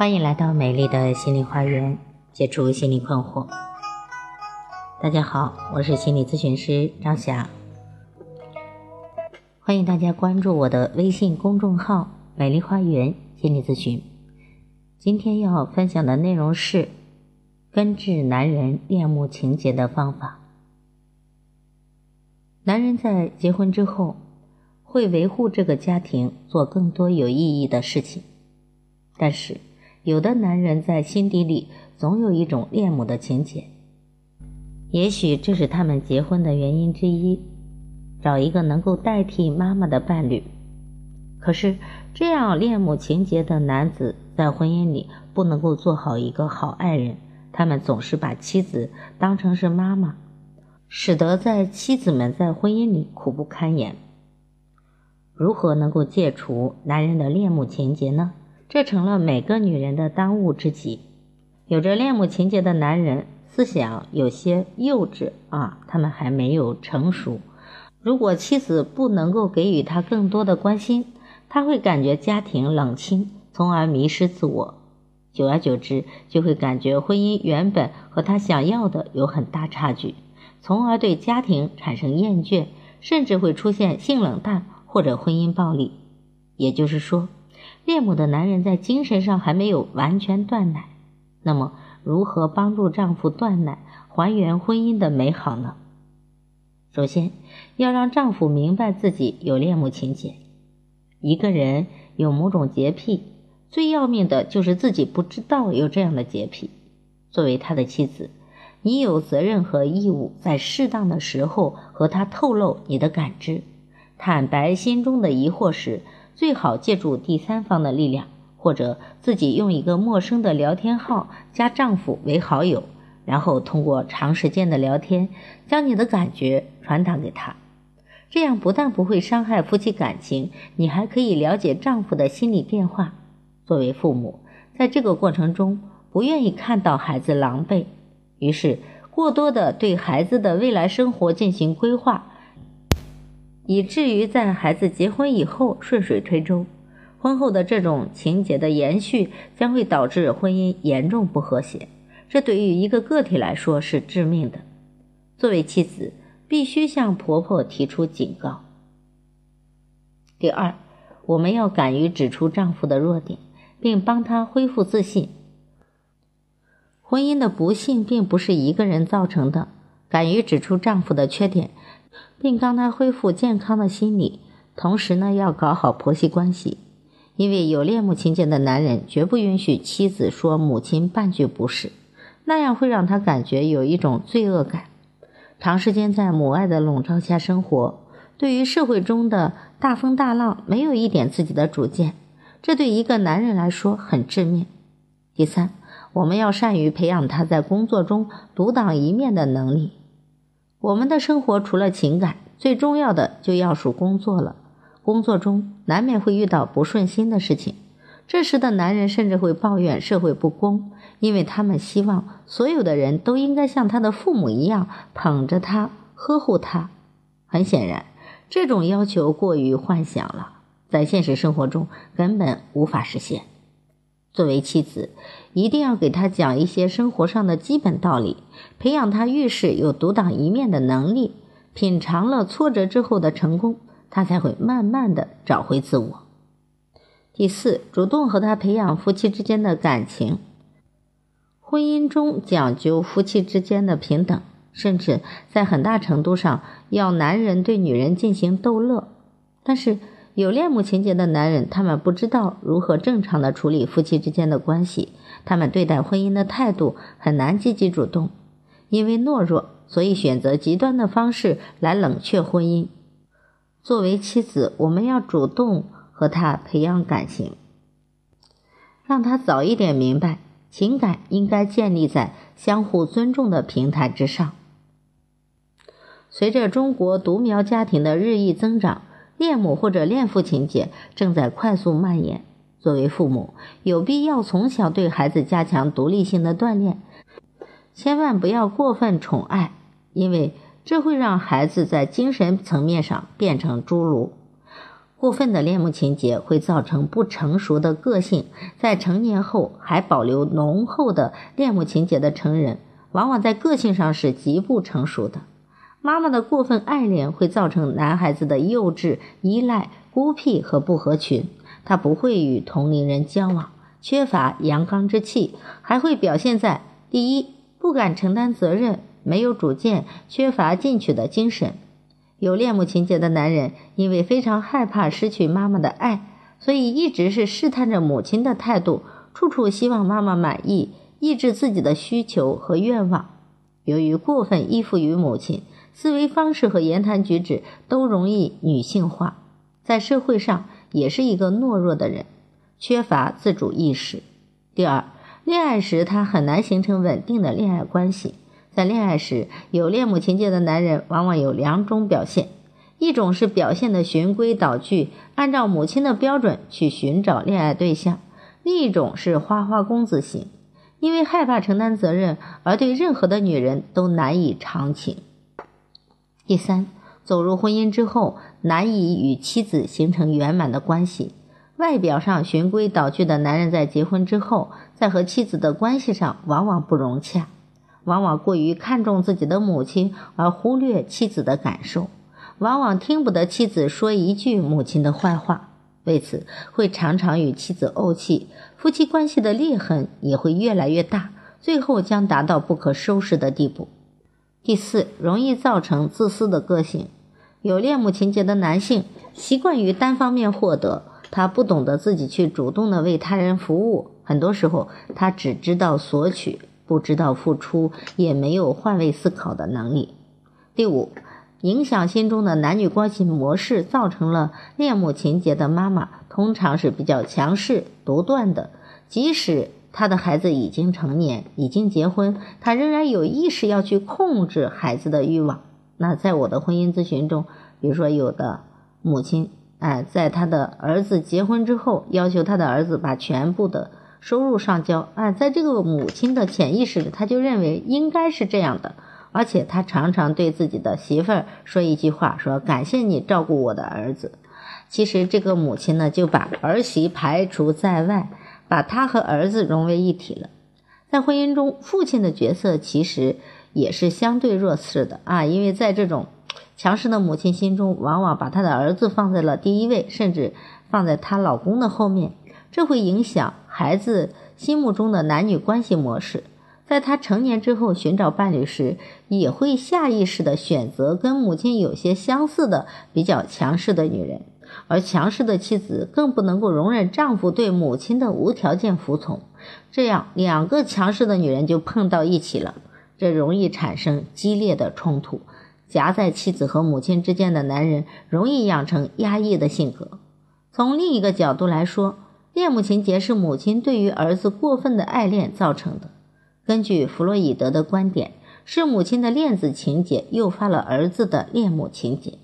欢迎来到美丽的心理花园，解除心理困惑。大家好，我是心理咨询师张霞，欢迎大家关注我的微信公众号“美丽花园心理咨询”。今天要分享的内容是根治男人恋母情节的方法。男人在结婚之后，会维护这个家庭，做更多有意义的事情，但是。有的男人在心底里总有一种恋母的情结，也许这是他们结婚的原因之一，找一个能够代替妈妈的伴侣。可是，这样恋母情结的男子在婚姻里不能够做好一个好爱人，他们总是把妻子当成是妈妈，使得在妻子们在婚姻里苦不堪言。如何能够戒除男人的恋母情结呢？这成了每个女人的当务之急。有着恋母情结的男人，思想有些幼稚啊，他们还没有成熟。如果妻子不能够给予他更多的关心，他会感觉家庭冷清，从而迷失自我。久而久之，就会感觉婚姻原本和他想要的有很大差距，从而对家庭产生厌倦，甚至会出现性冷淡或者婚姻暴力。也就是说。恋母的男人在精神上还没有完全断奶，那么如何帮助丈夫断奶，还原婚姻的美好呢？首先，要让丈夫明白自己有恋母情节。一个人有某种洁癖，最要命的就是自己不知道有这样的洁癖。作为他的妻子，你有责任和义务在适当的时候和他透露你的感知，坦白心中的疑惑时。最好借助第三方的力量，或者自己用一个陌生的聊天号加丈夫为好友，然后通过长时间的聊天，将你的感觉传达给他。这样不但不会伤害夫妻感情，你还可以了解丈夫的心理变化。作为父母，在这个过程中不愿意看到孩子狼狈，于是过多的对孩子的未来生活进行规划。以至于在孩子结婚以后顺水推舟，婚后的这种情节的延续将会导致婚姻严重不和谐，这对于一个个体来说是致命的。作为妻子，必须向婆婆提出警告。第二，我们要敢于指出丈夫的弱点，并帮他恢复自信。婚姻的不幸并不是一个人造成的，敢于指出丈夫的缺点。并帮他恢复健康的心理，同时呢，要搞好婆媳关系。因为有恋母情节的男人绝不允许妻子说母亲半句不是，那样会让他感觉有一种罪恶感。长时间在母爱的笼罩下生活，对于社会中的大风大浪没有一点自己的主见，这对一个男人来说很致命。第三，我们要善于培养他在工作中独当一面的能力。我们的生活除了情感，最重要的就要数工作了。工作中难免会遇到不顺心的事情，这时的男人甚至会抱怨社会不公，因为他们希望所有的人都应该像他的父母一样捧着他、呵护他。很显然，这种要求过于幻想了，在现实生活中根本无法实现。作为妻子，一定要给他讲一些生活上的基本道理，培养他遇事有独当一面的能力。品尝了挫折之后的成功，他才会慢慢的找回自我。第四，主动和他培养夫妻之间的感情。婚姻中讲究夫妻之间的平等，甚至在很大程度上要男人对女人进行逗乐，但是。有恋母情节的男人，他们不知道如何正常的处理夫妻之间的关系，他们对待婚姻的态度很难积极主动，因为懦弱，所以选择极端的方式来冷却婚姻。作为妻子，我们要主动和他培养感情，让他早一点明白，情感应该建立在相互尊重的平台之上。随着中国独苗家庭的日益增长。恋母或者恋父情节正在快速蔓延。作为父母，有必要从小对孩子加强独立性的锻炼，千万不要过分宠爱，因为这会让孩子在精神层面上变成侏儒。过分的恋母情节会造成不成熟的个性，在成年后还保留浓厚的恋母情节的成人，往往在个性上是极不成熟的。妈妈的过分爱恋会造成男孩子的幼稚、依赖、孤僻和不合群，他不会与同龄人交往，缺乏阳刚之气，还会表现在第一，不敢承担责任，没有主见，缺乏进取的精神。有恋母情节的男人，因为非常害怕失去妈妈的爱，所以一直是试探着母亲的态度，处处希望妈妈满意，抑制自己的需求和愿望。由于过分依附于母亲，思维方式和言谈举止都容易女性化，在社会上也是一个懦弱的人，缺乏自主意识。第二，恋爱时他很难形成稳定的恋爱关系。在恋爱时，有恋母情节的男人往往有两种表现：一种是表现的循规蹈矩，按照母亲的标准去寻找恋爱对象；另一种是花花公子型，因为害怕承担责任而对任何的女人都难以长情。第三，走入婚姻之后，难以与妻子形成圆满的关系。外表上循规蹈矩的男人，在结婚之后，在和妻子的关系上往往不融洽。往往过于看重自己的母亲，而忽略妻子的感受；往往听不得妻子说一句母亲的坏话，为此会常常与妻子怄气，夫妻关系的裂痕也会越来越大，最后将达到不可收拾的地步。第四，容易造成自私的个性。有恋母情节的男性习惯于单方面获得，他不懂得自己去主动的为他人服务，很多时候他只知道索取。不知道付出，也没有换位思考的能力。第五，影响心中的男女关系模式，造成了恋母情节的妈妈通常是比较强势、独断的。即使他的孩子已经成年、已经结婚，他仍然有意识要去控制孩子的欲望。那在我的婚姻咨询中，比如说有的母亲，哎，在他的儿子结婚之后，要求他的儿子把全部的。收入上交哎，在这个母亲的潜意识里，他就认为应该是这样的，而且他常常对自己的媳妇儿说一句话，说感谢你照顾我的儿子。其实这个母亲呢，就把儿媳排除在外，把他和儿子融为一体了。在婚姻中，父亲的角色其实也是相对弱势的啊，因为在这种强势的母亲心中，往往把她的儿子放在了第一位，甚至放在她老公的后面。这会影响孩子心目中的男女关系模式，在他成年之后寻找伴侣时，也会下意识的选择跟母亲有些相似的比较强势的女人，而强势的妻子更不能够容忍丈夫对母亲的无条件服从，这样两个强势的女人就碰到一起了，这容易产生激烈的冲突，夹在妻子和母亲之间的男人容易养成压抑的性格。从另一个角度来说，恋母情节是母亲对于儿子过分的爱恋造成的。根据弗洛伊德的观点，是母亲的恋子情节诱发了儿子的恋母情节。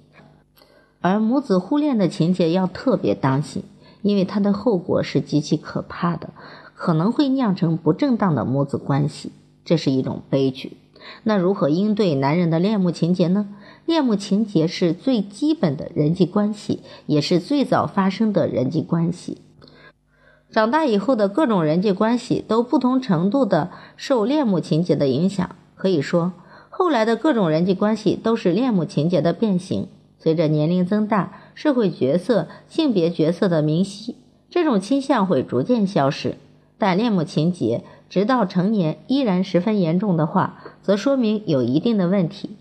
而母子互恋的情节要特别当心，因为它的后果是极其可怕的，可能会酿成不正当的母子关系，这是一种悲剧。那如何应对男人的恋母情节呢？恋母情节是最基本的人际关系，也是最早发生的人际关系。长大以后的各种人际关系都不同程度的受恋母情节的影响，可以说，后来的各种人际关系都是恋母情节的变形。随着年龄增大，社会角色、性别角色的明晰，这种倾向会逐渐消失。但恋母情节直到成年依然十分严重的话，则说明有一定的问题。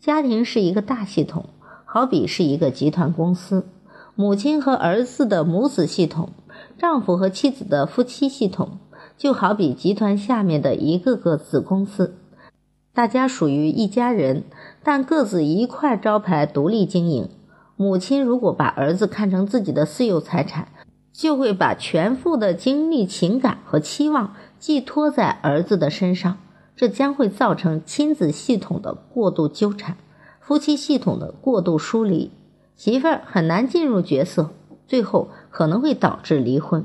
家庭是一个大系统，好比是一个集团公司，母亲和儿子的母子系统。丈夫和妻子的夫妻系统，就好比集团下面的一个个子公司，大家属于一家人，但各自一块招牌独立经营。母亲如果把儿子看成自己的私有财产，就会把全副的精力、情感和期望寄托在儿子的身上，这将会造成亲子系统的过度纠缠，夫妻系统的过度疏离，媳妇儿很难进入角色。最后可能会导致离婚。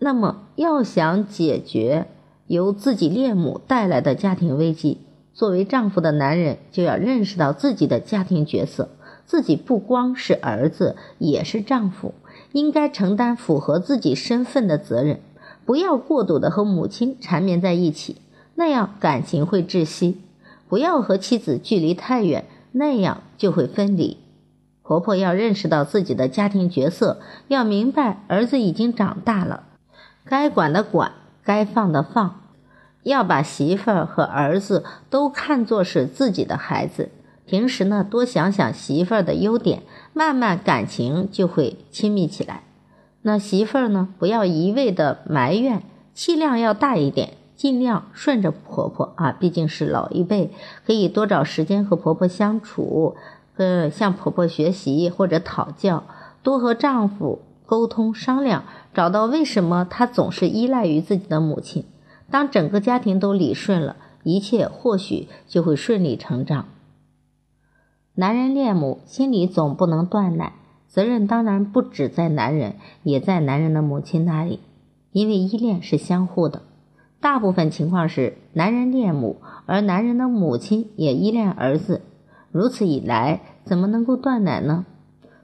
那么，要想解决由自己恋母带来的家庭危机，作为丈夫的男人就要认识到自己的家庭角色，自己不光是儿子，也是丈夫，应该承担符合自己身份的责任，不要过度的和母亲缠绵在一起，那样感情会窒息；不要和妻子距离太远，那样就会分离。婆婆要认识到自己的家庭角色，要明白儿子已经长大了，该管的管，该放的放。要把媳妇儿和儿子都看作是自己的孩子，平时呢多想想媳妇儿的优点，慢慢感情就会亲密起来。那媳妇儿呢，不要一味的埋怨，气量要大一点，尽量顺着婆婆啊，毕竟是老一辈，可以多找时间和婆婆相处，呃，向婆婆学习或者讨教，多和丈夫沟通商量，找到为什么她总是依赖于自己的母亲。当整个家庭都理顺了，一切或许就会顺理成章。男人恋母，心里总不能断奶，责任当然不止在男人，也在男人的母亲那里，因为依恋是相互的。大部分情况是男人恋母，而男人的母亲也依恋儿子，如此一来，怎么能够断奶呢？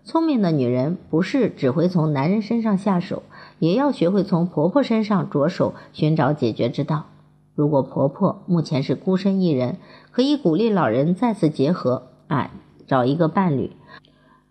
聪明的女人不是只会从男人身上下手。也要学会从婆婆身上着手寻找解决之道。如果婆婆目前是孤身一人，可以鼓励老人再次结合，哎，找一个伴侣。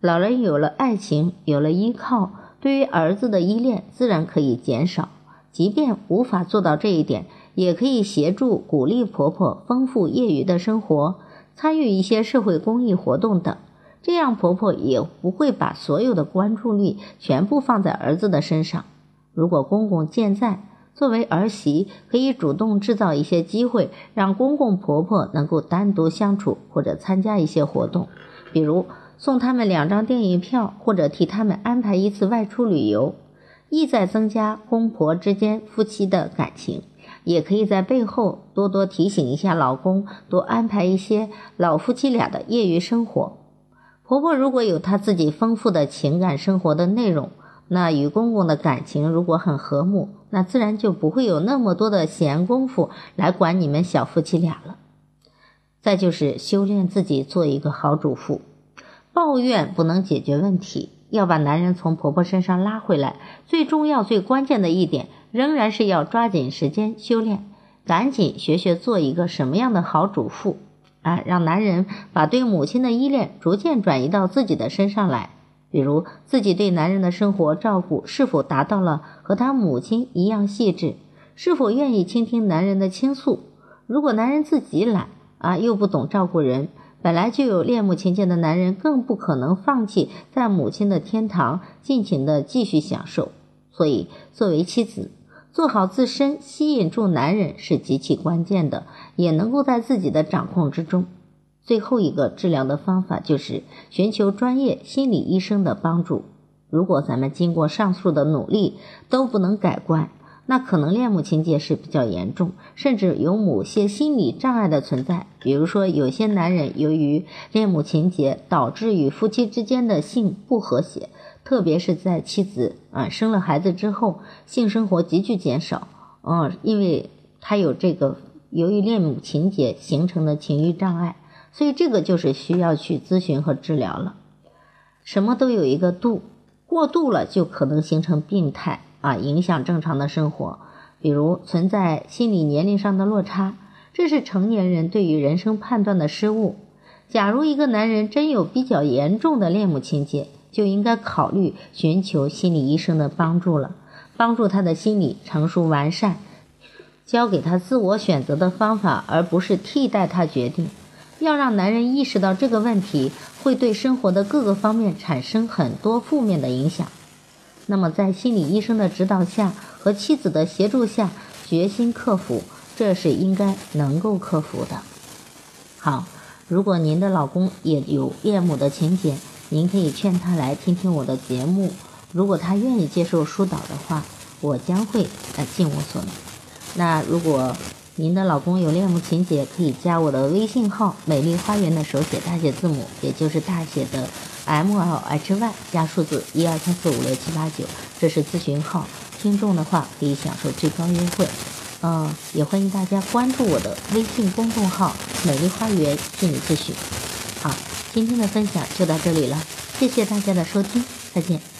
老人有了爱情，有了依靠，对于儿子的依恋自然可以减少。即便无法做到这一点，也可以协助鼓励婆婆丰富业余的生活，参与一些社会公益活动等。这样婆婆也不会把所有的关注力全部放在儿子的身上。如果公公健在，作为儿媳可以主动制造一些机会，让公公婆婆能够单独相处，或者参加一些活动，比如送他们两张电影票，或者替他们安排一次外出旅游，意在增加公婆之间夫妻的感情。也可以在背后多多提醒一下老公，多安排一些老夫妻俩的业余生活。婆婆如果有她自己丰富的情感生活的内容。那与公公的感情如果很和睦，那自然就不会有那么多的闲工夫来管你们小夫妻俩了。再就是修炼自己，做一个好主妇。抱怨不能解决问题，要把男人从婆婆身上拉回来。最重要、最关键的一点，仍然是要抓紧时间修炼，赶紧学学做一个什么样的好主妇啊！让男人把对母亲的依恋逐渐转移到自己的身上来。比如自己对男人的生活照顾是否达到了和他母亲一样细致，是否愿意倾听男人的倾诉？如果男人自己懒啊，又不懂照顾人，本来就有恋母情节的男人更不可能放弃在母亲的天堂尽情的继续享受。所以，作为妻子，做好自身，吸引住男人是极其关键的，也能够在自己的掌控之中。最后一个治疗的方法就是寻求专业心理医生的帮助。如果咱们经过上述的努力都不能改观，那可能恋母情节是比较严重，甚至有某些心理障碍的存在。比如说，有些男人由于恋母情节导致与夫妻之间的性不和谐，特别是在妻子啊生了孩子之后，性生活急剧减少。嗯，因为他有这个由于恋母情节形成的情欲障碍。所以这个就是需要去咨询和治疗了。什么都有一个度，过度了就可能形成病态啊，影响正常的生活。比如存在心理年龄上的落差，这是成年人对于人生判断的失误。假如一个男人真有比较严重的恋母情节，就应该考虑寻求心理医生的帮助了，帮助他的心理成熟完善，教给他自我选择的方法，而不是替代他决定。要让男人意识到这个问题会对生活的各个方面产生很多负面的影响，那么在心理医生的指导下和妻子的协助下，决心克服，这是应该能够克服的。好，如果您的老公也有恋母的情节，您可以劝他来听听我的节目。如果他愿意接受疏导的话，我将会呃尽我所能。那如果。您的老公有恋母情节，可以加我的微信号“美丽花园”的手写大写字母，也就是大写的 M L H Y 加数字一二三四五六七八九，这是咨询号。听众的话可以享受最高优惠。嗯，也欢迎大家关注我的微信公众号“美丽花园心理咨询”。今天的分享就到这里了，谢谢大家的收听，再见。